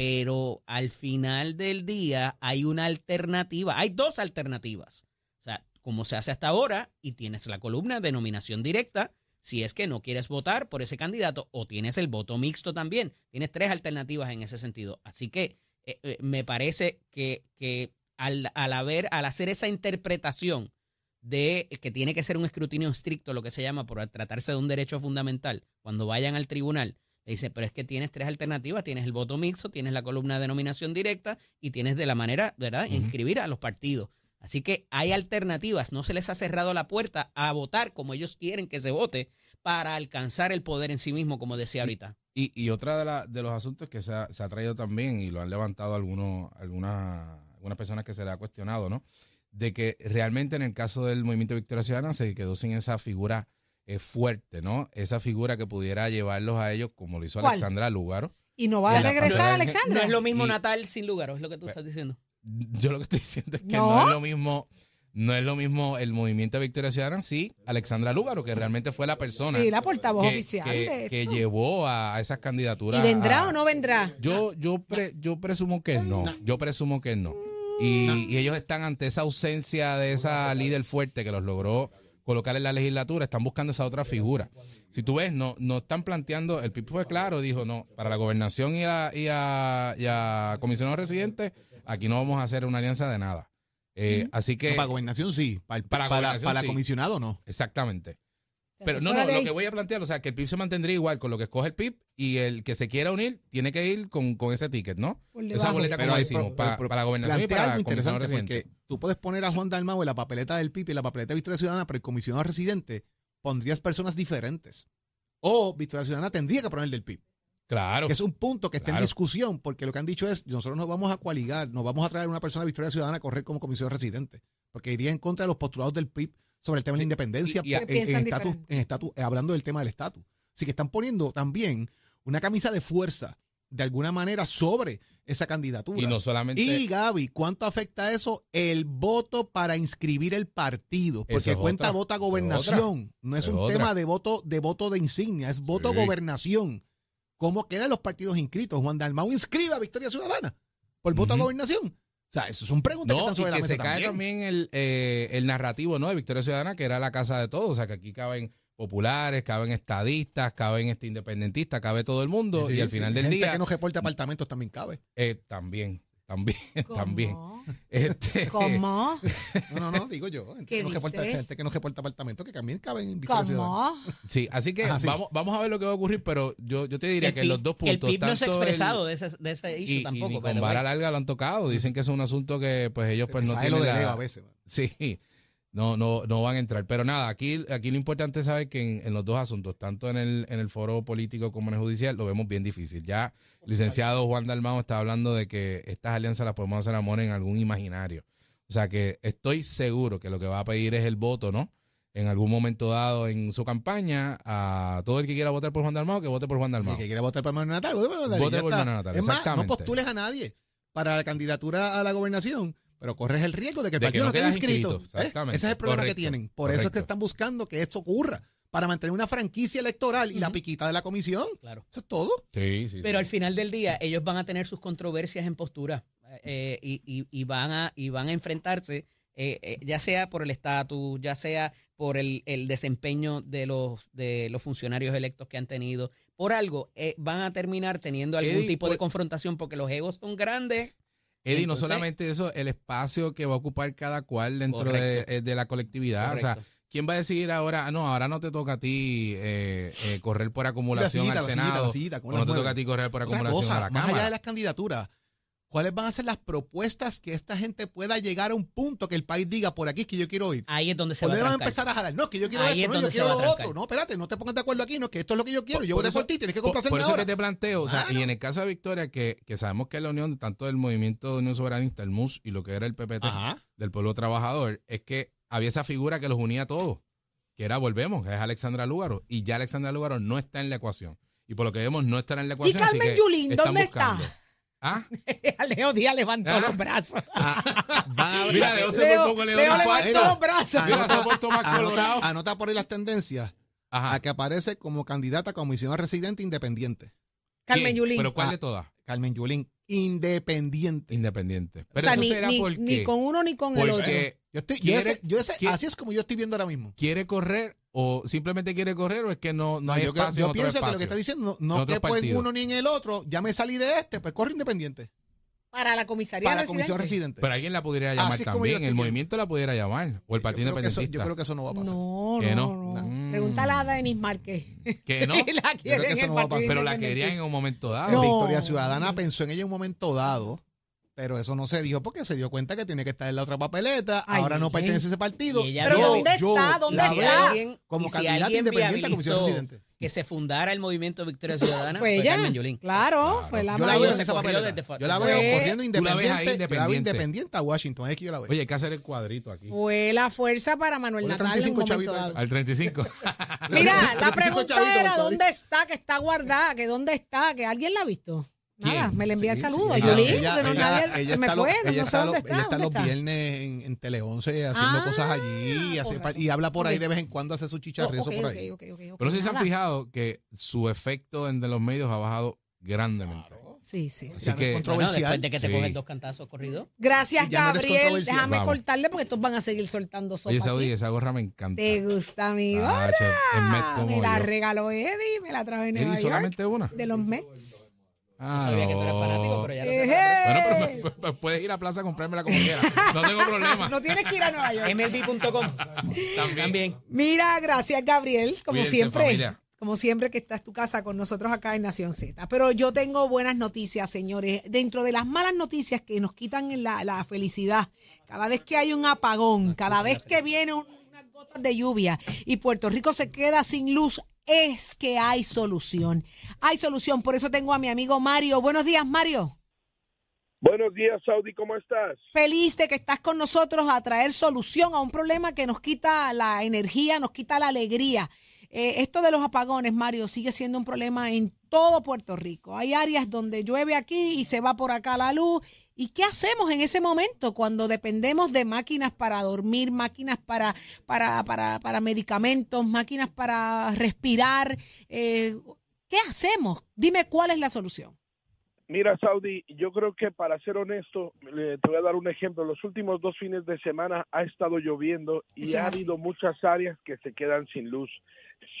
[SPEAKER 5] pero al final del día hay una alternativa, hay dos alternativas. O sea, como se hace hasta ahora, y tienes la columna de nominación directa, si es que no quieres votar por ese candidato, o tienes el voto mixto también. Tienes tres alternativas en ese sentido. Así que eh, eh, me parece que, que al, al haber, al hacer esa interpretación de que tiene que ser un escrutinio estricto, lo que se llama, por tratarse de un derecho fundamental, cuando vayan al tribunal, le dice, pero es que tienes tres alternativas, tienes el voto mixto, tienes la columna de nominación directa y tienes de la manera, ¿verdad?, inscribir a los partidos. Así que hay alternativas, no se les ha cerrado la puerta a votar como ellos quieren que se vote para alcanzar el poder en sí mismo, como decía ahorita.
[SPEAKER 6] Y, y otra de, la, de los asuntos que se ha, se ha traído también, y lo han levantado algunos, algunas, algunas personas que se le ha cuestionado, ¿no? De que realmente en el caso del Movimiento Victoria Ciudadana se quedó sin esa figura eh, fuerte, ¿no? Esa figura que pudiera llevarlos a ellos, como lo hizo
[SPEAKER 1] ¿Cuál?
[SPEAKER 6] Alexandra Lúgaro.
[SPEAKER 1] Y no va a regresar, Alexandra.
[SPEAKER 5] No es lo mismo
[SPEAKER 6] Y-
[SPEAKER 5] Natal sin lugar, es lo que tú estás diciendo.
[SPEAKER 6] Yo lo que estoy diciendo es que
[SPEAKER 1] ¿No?
[SPEAKER 6] no, es lo mismo. No es lo mismo el movimiento de Victoria Ciudadana, sí, Alexandra Lúgaro, que realmente fue la persona
[SPEAKER 1] Sí, la portavoz
[SPEAKER 6] que,
[SPEAKER 1] oficial
[SPEAKER 6] que-
[SPEAKER 1] de
[SPEAKER 6] que
[SPEAKER 1] esto.
[SPEAKER 6] llevó a, a esas
[SPEAKER 1] ¿Y
[SPEAKER 6] candidaturas.
[SPEAKER 1] vendrá
[SPEAKER 6] a-
[SPEAKER 1] o no vendrá?
[SPEAKER 6] Yo, yo, pre- yo presumo que no. Yo presumo que no. Y, y ellos están ante esa ausencia de esa líder fuerte que los logró colocar en la legislatura, están buscando esa otra figura. Si tú ves, no, no están planteando, el PIB fue claro, dijo, no, para la gobernación y a, y a, y a comisionados residentes, aquí no vamos a hacer una alianza de nada. Eh, Así que,
[SPEAKER 2] No, para gobernación sí, para,
[SPEAKER 6] Para
[SPEAKER 2] para,
[SPEAKER 6] gobernación,
[SPEAKER 2] para
[SPEAKER 6] sí.
[SPEAKER 2] comisionado no.
[SPEAKER 6] exactamente. Pero no, no, lo que voy a plantear, o sea, que el PIB se mantendría igual con lo que escoge el PIB y el que se quiera unir tiene que ir con, con ese ticket, ¿no? Esa boleta, como decimos, para la gobernación y para
[SPEAKER 2] algo
[SPEAKER 6] la comisión
[SPEAKER 2] interesante
[SPEAKER 6] residente.
[SPEAKER 2] porque tú puedes poner a Juan Dalmau en la papeleta del PIB y en la papeleta de Victoria Ciudadana, pero el comisionado residente pondrías personas diferentes. O Victoria Ciudadana tendría que poner el del PIB.
[SPEAKER 6] Claro.
[SPEAKER 2] Que es un punto que está en discusión, porque lo que han dicho es, nosotros nos vamos a coaligar, nos vamos a traer una persona de Victoria Ciudadana a correr como comisionado residente, porque iría en contra de los postulados del PIB sobre el tema de la independencia,
[SPEAKER 6] y- y-
[SPEAKER 2] en- en
[SPEAKER 1] Piensan
[SPEAKER 2] estatus-
[SPEAKER 1] diferente.
[SPEAKER 2] en estatus- eh, hablando del tema del estatus. Así que están poniendo también una camisa de fuerza, de alguna manera, sobre esa candidatura.
[SPEAKER 6] Y no solamente.
[SPEAKER 2] Y Gaby, ¿cuánto afecta eso? El voto para inscribir el partido. Porque
[SPEAKER 6] es
[SPEAKER 2] cuenta
[SPEAKER 6] otra, eso es
[SPEAKER 2] gobernación. No es un tema de voto, de voto de insignia, es voto
[SPEAKER 6] Sí.
[SPEAKER 2] gobernación. ¿Cómo quedan los partidos inscritos? Juan Dalmau inscribe a Victoria Ciudadana por voto a gobernación. O sea, eso son preguntas que
[SPEAKER 6] no,
[SPEAKER 2] están sobre
[SPEAKER 6] y
[SPEAKER 2] la
[SPEAKER 6] que
[SPEAKER 2] mesa
[SPEAKER 6] se cae
[SPEAKER 2] también.
[SPEAKER 6] también el, eh, el narrativo ¿no? de Victoria Ciudadana, que era la casa de todos. O sea, que aquí caben populares, caben estadistas, caben este independentistas, cabe todo el mundo.
[SPEAKER 2] Sí,
[SPEAKER 6] y al
[SPEAKER 2] sí,
[SPEAKER 6] final del
[SPEAKER 2] gente
[SPEAKER 6] día.
[SPEAKER 2] que no reporta apartamentos también cabe.
[SPEAKER 6] eh, también, también, también.
[SPEAKER 1] ¿Cómo?
[SPEAKER 6] Este,
[SPEAKER 1] ¿Cómo?
[SPEAKER 2] No, no, no, digo yo. Gente,
[SPEAKER 1] ¿Qué
[SPEAKER 2] que no reporta, gente que no reporta apartamentos que también caben en.
[SPEAKER 1] ¿Cómo?
[SPEAKER 6] Sí, así que
[SPEAKER 2] Ajá, sí.
[SPEAKER 6] Vamos, vamos a ver lo que va a ocurrir, pero yo, yo te diría
[SPEAKER 5] el
[SPEAKER 6] que los dos
[SPEAKER 5] que el
[SPEAKER 6] puntos.
[SPEAKER 5] PIB no se ha
[SPEAKER 6] el-
[SPEAKER 5] expresado de ese, de ese issue
[SPEAKER 6] y, y
[SPEAKER 5] tampoco.
[SPEAKER 6] ni
[SPEAKER 5] by
[SPEAKER 6] con vara larga lo han tocado. Dicen que es un asunto que pues ellos pues no
[SPEAKER 2] lo
[SPEAKER 6] tienen
[SPEAKER 2] de
[SPEAKER 6] la-
[SPEAKER 2] Leo a veces.
[SPEAKER 6] Sí, no, no, no van a entrar. Pero nada, aquí, aquí lo importante es saber que en, en los dos asuntos, tanto en el, en el foro político como en el judicial, lo vemos bien difícil. Ya el licenciado Juan Dalmao está hablando de que estas alianzas las podemos hacer amor en algún imaginario. O sea que estoy seguro que lo que va a pedir es el voto, ¿no? En algún momento dado en su campaña, a todo el que quiera votar por Juan Dalmao, que vote por Juan
[SPEAKER 2] El
[SPEAKER 6] Dalmao.
[SPEAKER 2] que quiera votar por Manuel Natal, vote por Manuel Natal.
[SPEAKER 6] Vote por
[SPEAKER 2] está.
[SPEAKER 6] Manuel Natal,
[SPEAKER 2] Es más, no postules a nadie para la candidatura a la gobernación, pero corres el riesgo de que el
[SPEAKER 6] De que
[SPEAKER 2] partido
[SPEAKER 6] no
[SPEAKER 2] no, quede inscrito.
[SPEAKER 6] inscrito,
[SPEAKER 2] ¿eh?
[SPEAKER 6] exactamente.
[SPEAKER 2] Ese es el problema
[SPEAKER 6] Correcto,
[SPEAKER 2] que tienen. Por eso es que están buscando que esto ocurra, para mantener una franquicia electoral y la piquita de la comisión.
[SPEAKER 5] Claro.
[SPEAKER 2] Eso es todo.
[SPEAKER 6] Sí, sí.
[SPEAKER 5] Pero
[SPEAKER 6] sí.
[SPEAKER 5] al final del día, ellos van a tener sus controversias en postura eh, y, y- y van a, y van a enfrentarse, eh, eh, ya sea por el estatus, ya sea por el, el desempeño de los, de los funcionarios electos que han tenido. Por algo, eh, van a terminar teniendo algún tipo de
[SPEAKER 6] por-
[SPEAKER 5] confrontación porque los egos son grandes.
[SPEAKER 6] Eddie, no
[SPEAKER 5] Entonces-
[SPEAKER 6] solamente eso, el espacio que va a ocupar cada cual dentro de,
[SPEAKER 5] Correcto.
[SPEAKER 6] eh, de la colectividad. O sea,
[SPEAKER 5] Correcto.
[SPEAKER 6] ¿quién va a decidir ahora? Ah, no, ahora no te toca a ti eh, eh, correr por acumulación
[SPEAKER 2] silla,
[SPEAKER 6] al
[SPEAKER 2] la sillita,
[SPEAKER 6] Senado.
[SPEAKER 2] la sillita, ¿cómo
[SPEAKER 6] o no te toca
[SPEAKER 2] mueven?
[SPEAKER 6] a ti correr por acumulación
[SPEAKER 2] cosa,
[SPEAKER 6] a la
[SPEAKER 2] más allá
[SPEAKER 6] Cámara.
[SPEAKER 2] de las candidaturas, ¿cuáles van a ser las propuestas que esta gente pueda llegar a un punto que el país diga por aquí es que yo quiero ir?
[SPEAKER 5] Ahí es donde se
[SPEAKER 2] ¿Por
[SPEAKER 5] va a
[SPEAKER 2] van a empezar a jalar? No, que yo quiero
[SPEAKER 5] Ahí es
[SPEAKER 2] esto, no, yo quiero lo otro. No, espérate, no te pongas de acuerdo aquí, no, que esto es lo que yo quiero. Yo
[SPEAKER 6] eso-
[SPEAKER 2] por ti, tienes que complacerme
[SPEAKER 6] Por eso
[SPEAKER 2] ahora.
[SPEAKER 6] que te planteo, o sea, y en el caso de Victoria, que, que sabemos que es la unión tanto del movimiento de Unión Soberanista, el MUS, y lo que era el PPT,
[SPEAKER 5] Ajá.
[SPEAKER 6] del pueblo trabajador, es que había esa figura que los unía a todos, que era, volvemos, que es Alexandra Lúgaro, y ya Alexandra Lúgaro no está en la ecuación. Y por lo que vemos, no estará en la ecuación. así
[SPEAKER 1] Carmen
[SPEAKER 6] que
[SPEAKER 1] Yulín, dónde está?
[SPEAKER 6] ¿Ah?
[SPEAKER 1] Leo Díaz levantó los brazos.
[SPEAKER 2] Ah,
[SPEAKER 6] Mira, Leo se
[SPEAKER 1] Leo,
[SPEAKER 6] poco
[SPEAKER 1] Leo levantó los brazos.
[SPEAKER 6] Mira, puesto más colorado.
[SPEAKER 2] Anota, anota por ahí las tendencias
[SPEAKER 6] Ajá.
[SPEAKER 2] a que aparece como candidata a comisión residente independiente.
[SPEAKER 1] Carmen. Yulín.
[SPEAKER 6] ¿Pero cuál
[SPEAKER 2] Ah.
[SPEAKER 6] de todas?
[SPEAKER 2] Carmen Yulín. independiente.
[SPEAKER 6] Independiente. Pero
[SPEAKER 1] o sea,
[SPEAKER 6] eso
[SPEAKER 1] ni,
[SPEAKER 6] será
[SPEAKER 1] ni-
[SPEAKER 6] porque,
[SPEAKER 1] ni con uno ni con el otro.
[SPEAKER 6] porque
[SPEAKER 2] Yo estoy, yo
[SPEAKER 6] quiere-
[SPEAKER 2] ese- yo ese-
[SPEAKER 6] quiere-
[SPEAKER 2] así es como yo estoy viendo ahora mismo.
[SPEAKER 6] quiere correr o simplemente quiere correr o es que no, no hay
[SPEAKER 2] yo creo-
[SPEAKER 6] espacio
[SPEAKER 2] yo
[SPEAKER 6] en otro
[SPEAKER 2] pienso que lo que
[SPEAKER 6] espacio?
[SPEAKER 2] está diciendo no,
[SPEAKER 6] En
[SPEAKER 2] no en
[SPEAKER 6] partidos.
[SPEAKER 2] uno ni en el otro. Ya me salí de este, pues corre independiente.
[SPEAKER 1] Para la comisaría
[SPEAKER 2] Para la
[SPEAKER 1] residente.
[SPEAKER 2] comisión residente.
[SPEAKER 6] Pero alguien la pudiera llamar
[SPEAKER 2] Así yo
[SPEAKER 6] también. El movimiento la pudiera llamar. O el
[SPEAKER 2] Yo
[SPEAKER 6] partido
[SPEAKER 2] creo que eso-
[SPEAKER 6] independentista.
[SPEAKER 2] yo creo que eso no va a pasar.
[SPEAKER 1] No,
[SPEAKER 6] Que
[SPEAKER 1] no,
[SPEAKER 6] no.
[SPEAKER 1] no.
[SPEAKER 6] Mm.
[SPEAKER 1] Pregúntale a Denis Márquez.
[SPEAKER 6] Que no.
[SPEAKER 1] la
[SPEAKER 2] creo
[SPEAKER 1] quiere
[SPEAKER 2] que
[SPEAKER 1] en
[SPEAKER 2] eso
[SPEAKER 1] el
[SPEAKER 2] no va a
[SPEAKER 1] Partido
[SPEAKER 2] pasar.
[SPEAKER 6] Pero la querían en un momento dado.
[SPEAKER 1] No.
[SPEAKER 2] Victoria Ciudadana pensó en ella en un momento dado, pero eso no se dijo porque se dio cuenta que tiene que estar en la otra papeleta.
[SPEAKER 1] Ay,
[SPEAKER 2] ahora no
[SPEAKER 1] bien.
[SPEAKER 2] pertenece a ese partido.
[SPEAKER 1] Pero ¿dónde
[SPEAKER 2] yo
[SPEAKER 1] está? ¿Dónde
[SPEAKER 2] veo
[SPEAKER 1] está?
[SPEAKER 5] alguien-
[SPEAKER 2] como
[SPEAKER 5] si
[SPEAKER 2] candidata
[SPEAKER 5] alguien
[SPEAKER 2] independiente a comisión residente.
[SPEAKER 5] que se fundara el movimiento Victoria Ciudadana
[SPEAKER 1] Fue ella.
[SPEAKER 5] Carmen.
[SPEAKER 1] Claro, fue la
[SPEAKER 2] Yo la veo esa Yo la
[SPEAKER 1] Fue-
[SPEAKER 2] veo corriendo
[SPEAKER 6] la
[SPEAKER 2] independiente. Yo la veo
[SPEAKER 6] independiente.
[SPEAKER 2] independiente a Washington. Es que yo la veo.
[SPEAKER 6] Oye, hay que hacer el cuadrito aquí.
[SPEAKER 1] Fue la fuerza para Manuel Natal en un
[SPEAKER 2] 35
[SPEAKER 1] momento
[SPEAKER 2] chavitos.
[SPEAKER 6] Al 35.
[SPEAKER 1] Mira, la
[SPEAKER 2] 35
[SPEAKER 1] pregunta era. ¿dónde está? Que está guardada, que dónde está, que alguien la ha visto. Nada,
[SPEAKER 6] ¿Quién?
[SPEAKER 1] me le envía el
[SPEAKER 2] Sí,
[SPEAKER 1] saludo.
[SPEAKER 2] sí,
[SPEAKER 1] Yulín,
[SPEAKER 2] ella-
[SPEAKER 1] porque no
[SPEAKER 2] ella-
[SPEAKER 1] nadie-
[SPEAKER 2] ella
[SPEAKER 1] se me
[SPEAKER 2] está lo-
[SPEAKER 1] fue,
[SPEAKER 2] ella
[SPEAKER 1] no sé
[SPEAKER 2] está
[SPEAKER 1] dónde
[SPEAKER 2] lo-
[SPEAKER 1] está.
[SPEAKER 2] Ella está
[SPEAKER 1] ¿dónde
[SPEAKER 2] los
[SPEAKER 1] está?
[SPEAKER 2] viernes en, en Tele 11 haciendo
[SPEAKER 1] Ah,
[SPEAKER 2] cosas allí hace y habla por ahí
[SPEAKER 1] Ok.
[SPEAKER 2] de vez en cuando, hace su chicharrezo
[SPEAKER 1] Oh, ok,
[SPEAKER 2] por ahí.
[SPEAKER 1] ok, ok, ok,
[SPEAKER 6] Pero sí se han fijado que su efecto en de los medios ha bajado grandemente.
[SPEAKER 1] Sí, sí, sí.
[SPEAKER 2] Sea, no
[SPEAKER 6] que-
[SPEAKER 2] es
[SPEAKER 5] Bueno,
[SPEAKER 2] controversial.
[SPEAKER 5] después de que te
[SPEAKER 6] Sí.
[SPEAKER 5] cogen dos cantazos corridos.
[SPEAKER 1] Gracias,
[SPEAKER 2] no
[SPEAKER 1] Gabriel.
[SPEAKER 2] controversial.
[SPEAKER 1] Déjame
[SPEAKER 6] Vamos.
[SPEAKER 1] cortarle porque estos van a seguir soltando sopa.
[SPEAKER 6] Oye, Saudi,
[SPEAKER 1] aquí.
[SPEAKER 6] esa gorra me encanta.
[SPEAKER 1] ¿Te gusta mi
[SPEAKER 6] Ah,
[SPEAKER 1] gorra?
[SPEAKER 6] como
[SPEAKER 1] me la
[SPEAKER 6] yo.
[SPEAKER 1] regaló Eddie, me la trajo de Nueva York.
[SPEAKER 6] solamente una.
[SPEAKER 1] De los Mets.
[SPEAKER 6] Ah,
[SPEAKER 5] Sabía que tú eras
[SPEAKER 6] no.
[SPEAKER 5] fanático, pero ya lo sé.
[SPEAKER 1] Ejé.
[SPEAKER 6] Bueno, pero pues, pues, puedes ir a Plaza a comprármela como quieras. No tengo problema.
[SPEAKER 1] No tienes que ir a Nueva York.
[SPEAKER 5] MLB.com.
[SPEAKER 6] También.
[SPEAKER 5] También.
[SPEAKER 1] Mira, gracias, Gabriel. Como
[SPEAKER 6] Cuídense,
[SPEAKER 1] siempre.
[SPEAKER 6] familia.
[SPEAKER 1] Como siempre que estás tu casa con nosotros acá en Nación Z. Pero yo tengo buenas noticias, señores. Dentro de las malas noticias que nos quitan la, la felicidad, cada vez que hay un apagón, cada vez que viene un- unas gotas de lluvia y Puerto Rico se queda sin luz, es que hay solución. Hay solución. Por eso tengo a mi amigo Mario. Buenos días, Mario.
[SPEAKER 7] Buenos días, Saudi, ¿cómo estás?
[SPEAKER 1] Feliz de que estás con nosotros a traer solución a un problema que nos quita la energía, nos quita la alegría. Eh, esto de los apagones, Mario, sigue siendo un problema en todo Puerto Rico. Hay áreas donde llueve aquí y se va por acá la luz. ¿Y qué hacemos en ese momento cuando dependemos de máquinas para dormir, máquinas para, para, para, para medicamentos, máquinas para respirar? Eh, ¿Qué hacemos? Dime cuál es la solución.
[SPEAKER 7] Mira, Saudi, yo creo que para ser honesto, te voy a dar un ejemplo. Los últimos dos fines de semana ha estado lloviendo y ha habido muchas áreas que se quedan sin luz.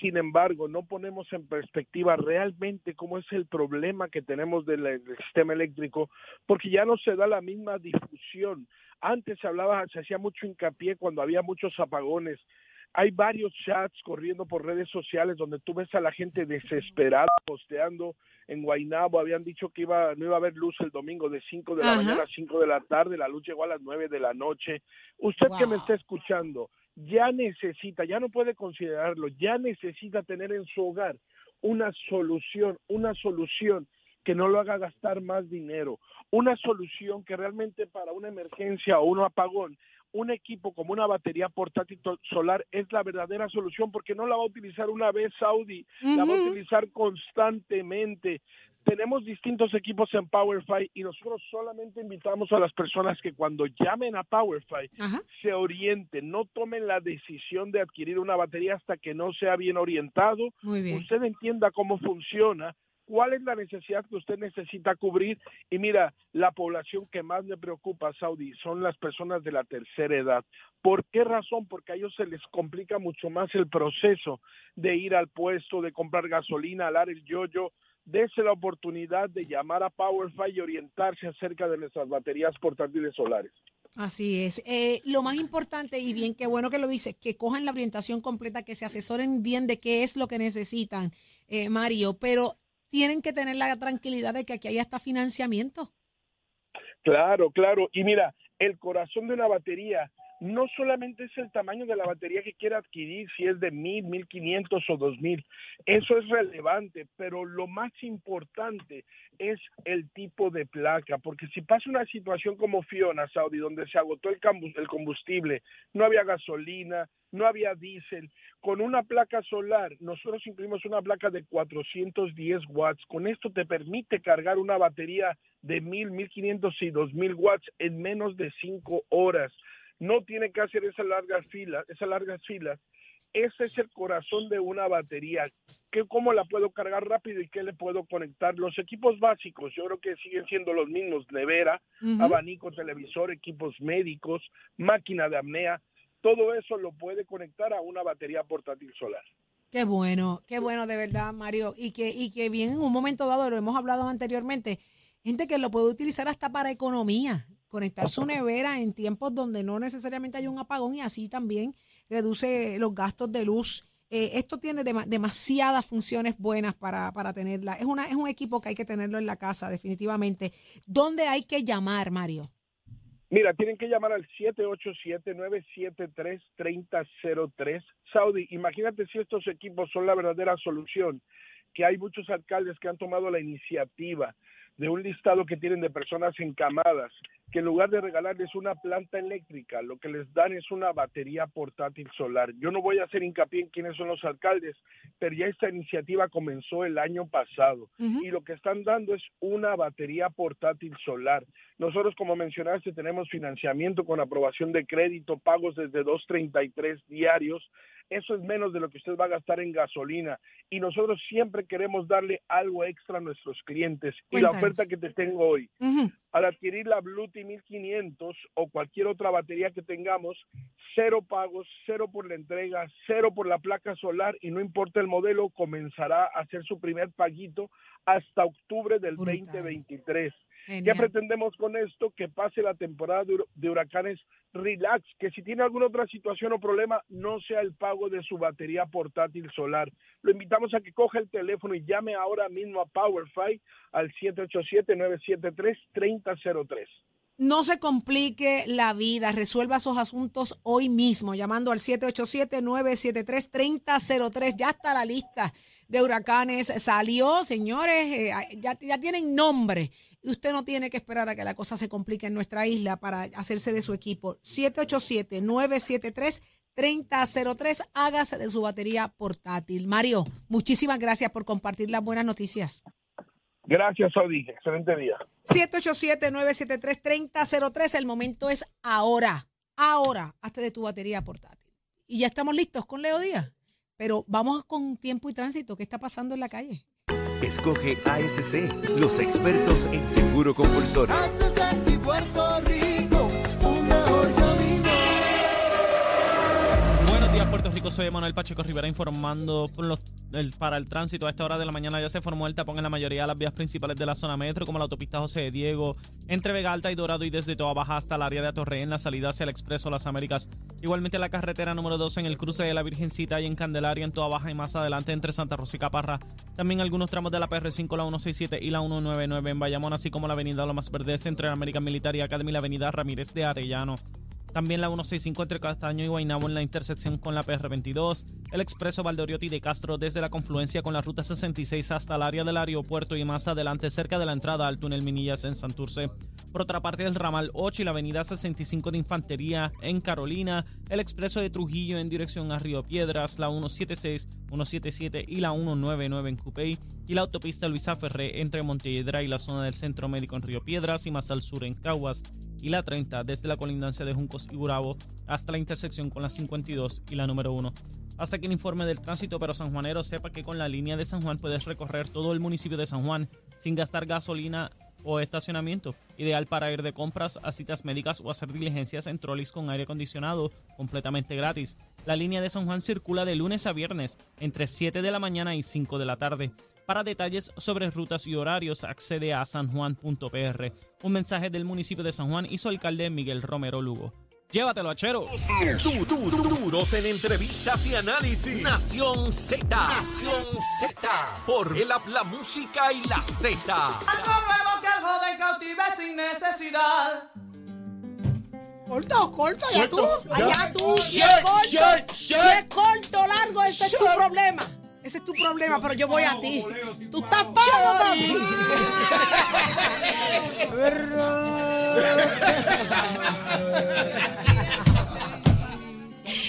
[SPEAKER 7] Sin embargo, no ponemos en perspectiva realmente cómo es el problema que tenemos del, del sistema eléctrico, porque ya no se da la misma difusión. Antes se hablaba, se hacía mucho hincapié cuando había muchos apagones. Hay varios chats corriendo por redes sociales donde tú ves a la gente desesperada posteando en Guaynabo habían dicho que iba no iba a haber luz el domingo de 5 de la
[SPEAKER 1] Ajá.
[SPEAKER 7] mañana a 5 de la tarde, la luz llegó a las 9 de la noche. Usted que me está escuchando, ya necesita, ya no puede considerarlo, ya necesita tener en su hogar una solución, una solución que no lo haga gastar más dinero, una solución que realmente para una emergencia o un apagón, un equipo como una batería portátil solar es la verdadera solución porque no la va a utilizar una vez Saudi, la va a utilizar constantemente. Tenemos distintos equipos en PowerFi y nosotros solamente invitamos a las personas que cuando llamen a PowerFi
[SPEAKER 1] Ajá.
[SPEAKER 7] se orienten, no tomen la decisión de adquirir una batería hasta que no sea bien orientado,
[SPEAKER 1] bien.
[SPEAKER 7] usted entienda cómo funciona, cuál es la necesidad que usted necesita cubrir. Y mira, la población que más le preocupa, Saudi, son las personas de la tercera edad. ¿Por qué razón? Porque a ellos se les complica mucho más el proceso de ir al puesto, de comprar gasolina, alar el yoyo. Dese la oportunidad de llamar a PowerFi y orientarse acerca de nuestras baterías portátiles solares.
[SPEAKER 1] Así es. Eh, lo más importante, y bien, qué bueno que lo dices, que cojan la orientación completa, que se asesoren bien de qué es lo que necesitan, eh, Mario, pero tienen que tener la tranquilidad de que aquí hay hasta financiamiento.
[SPEAKER 7] Claro, claro. Y mira, el corazón de una batería no solamente es el tamaño de la batería que quiera adquirir, si es de mil, mil quinientos o dos mil. Eso es relevante, pero lo más importante es el tipo de placa, porque si pasa una situación como Fiona, Saudi, donde se agotó el el combustible, no había gasolina, no había diésel, con una placa solar, nosotros incluimos una placa de 410 watts. Con esto te permite cargar una batería de 1000, 1500 y 2000 watts en menos de 5 horas. No tiene que hacer esa larga fila, esas largas filas Ese es el corazón de una batería. ¿Qué, ¿Cómo la puedo cargar rápido y qué le puedo conectar? Los equipos básicos, yo creo que siguen siendo los mismos, nevera,
[SPEAKER 1] Ujú.
[SPEAKER 7] abanico, televisor, equipos médicos, máquina de apnea, todo eso lo puede conectar a una batería portátil solar.
[SPEAKER 1] Qué bueno, qué bueno de verdad, Mario. Y que, y que bien en un momento dado, lo hemos hablado anteriormente, gente que lo puede utilizar hasta para economía, conectar su nevera en tiempos donde no necesariamente hay un apagón y así también reduce los gastos de luz. Eh, esto tiene dema- demasiadas funciones buenas para, para tenerla. Es, una, es un equipo que hay que tenerlo en la casa, definitivamente. ¿Dónde hay que llamar, Mario?
[SPEAKER 7] Mira, tienen que llamar al 787-973-3003. Saudi, imagínate si estos equipos son la verdadera solución, que hay muchos alcaldes que han tomado la iniciativa de un listado que tienen de personas encamadas, que en lugar de regalarles una planta eléctrica, lo que les dan es una batería portátil solar. Yo no voy a hacer hincapié en quiénes son los alcaldes, pero ya esta iniciativa comenzó el año pasado y lo que están dando es una batería portátil solar. Nosotros, como mencionaste, tenemos financiamiento con aprobación de crédito, pagos desde 2.33 diarios. Eso es menos de lo que usted va a gastar en gasolina. Y nosotros siempre queremos darle algo extra a nuestros clientes. Y la oferta que te tengo hoy. Al adquirir la Bluetooth 1500 o cualquier otra batería que tengamos, cero pagos, cero por la entrega, cero por la placa solar y no importa el modelo, comenzará a hacer su primer paguito hasta octubre del
[SPEAKER 1] Brutal.
[SPEAKER 7] 2023. ¿Qué
[SPEAKER 1] Genial.
[SPEAKER 7] pretendemos con esto? Que pase la temporada de huracanes relax, que si tiene alguna otra situación o problema, no sea el pago de su batería portátil solar. Lo invitamos a que coja el teléfono y llame ahora mismo a PowerFi al 787-973-3003.
[SPEAKER 1] No se complique la vida, resuelva esos asuntos hoy mismo, llamando al 787-973-3003. Ya está la lista de huracanes, salió, señores, eh, ya, ya tienen nombre. Y usted no tiene que esperar a que la cosa se complique en nuestra isla para hacerse de su equipo. 787-973-3003, hágase de su batería portátil. Mario, muchísimas gracias por compartir las buenas noticias.
[SPEAKER 7] Gracias, Saudi. Excelente día.
[SPEAKER 1] 787-973-3003. El momento es ahora. Ahora, hazte de tu batería portátil. Y ya estamos listos con Leo Díaz. Pero vamos con tiempo y tránsito. ¿Qué está pasando en la calle?
[SPEAKER 8] Escoge ASC, los expertos en seguro compulsorio.
[SPEAKER 9] Buenos días, Puerto Rico. Soy Manuel Pacheco Rivera informando para el tránsito. A esta hora de la mañana ya se formó el tapón en la mayoría de las vías principales de la zona metro, como la autopista José de Diego, entre Vega Alta y Dorado y desde Toa Baja hasta el área de Atorrey en la salida hacia el Expreso Las Américas. Igualmente la carretera número 2 en el cruce de la Virgencita y en Candelaria en Toa Baja y más adelante entre Santa Rosa y Caparra. También algunos tramos de la PR5, la 167 y la 199 en Bayamón, así como la avenida Lomas Verdes entre la American Military Academy y la avenida Ramírez de Arellano. También la 165 entre Castaño y Guaynabo en la intersección con la PR22, el expreso Valdoriotti de Castro desde la confluencia con la ruta 66 hasta el área del aeropuerto y más adelante cerca de la entrada al túnel Minillas en Santurce. Por otra parte, el ramal 8 y la avenida 65 de Infantería en Carolina, el expreso de Trujillo en dirección a Río Piedras, la 176, 177 y la 199 en Cupey. Y la autopista Luisa Ferré entre Montelledra y la zona del Centro Médico en Río Piedras y más al sur en Caguas. Y la 30 desde la colindancia de Y Gurabo hasta la intersección con la 52 y la número 1. Hasta que el informe del tránsito, pero San Juanero sepa que con la línea de San Juan puedes recorrer todo el municipio de San Juan sin gastar gasolina o estacionamiento. Ideal para ir de compras a citas médicas o hacer diligencias en trolis con aire acondicionado completamente gratis. La línea de San Juan circula de lunes a viernes entre 7 de la mañana y 5 de la tarde. Para detalles sobre rutas y horarios, accede a sanjuan.pr. Un mensaje del municipio de San Juan y su alcalde Miguel Romero Lugo. Llévatelo, achero.
[SPEAKER 8] Du- du- du- Duros en entrevistas y análisis. Nación Z. Nación Z. Por el app La Música y la Z.
[SPEAKER 3] que el joven cautive sin necesidad.
[SPEAKER 1] Corto, corto, ya tú. Allá tú. Si
[SPEAKER 3] Short,
[SPEAKER 1] es corto, si es corto, largo, ese es tu problema. Ese es tu problema, pero yo voy a ti. Tú estás pago, papi.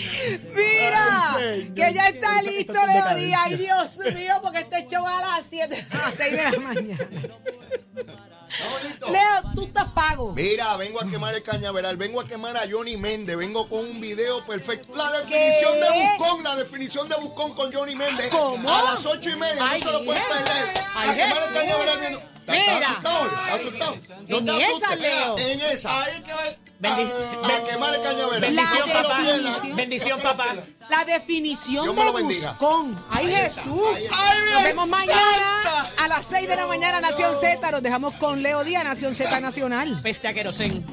[SPEAKER 1] Mira, que ya está listo, Leo Díaz. Ay, Dios mío, porque este show a las 7, a las 6 de la mañana. Leo, tú estás pago.
[SPEAKER 10] Mira, vengo a quemar el cañaveral, vengo a quemar a Johnny Méndez, vengo con un video perfecto. La definición de Buscón, la definición de Buscón con Johnny Méndez.
[SPEAKER 1] ¿Cómo?
[SPEAKER 10] A las ocho y media,
[SPEAKER 1] Ay,
[SPEAKER 10] no se lo pueden perder. A quemar el
[SPEAKER 1] Jesús.
[SPEAKER 10] cañaveral viendo. ¿Estás
[SPEAKER 1] Mira.
[SPEAKER 10] asustado? ¿Estás asustado? No
[SPEAKER 1] En esa. Leo.
[SPEAKER 10] En esa.
[SPEAKER 5] Bendi-
[SPEAKER 10] A, a quemar el cañaveral.
[SPEAKER 5] bendición, papá. Bendición, papá.
[SPEAKER 1] La definición de. Buscón. ¡Ay, Jesús!
[SPEAKER 10] ahí está.
[SPEAKER 1] Nos vemos mañana a las 6 de la mañana, Nación Z. Nos dejamos con Leo Díaz, Nación Z Nacional.
[SPEAKER 5] Peste a querosén.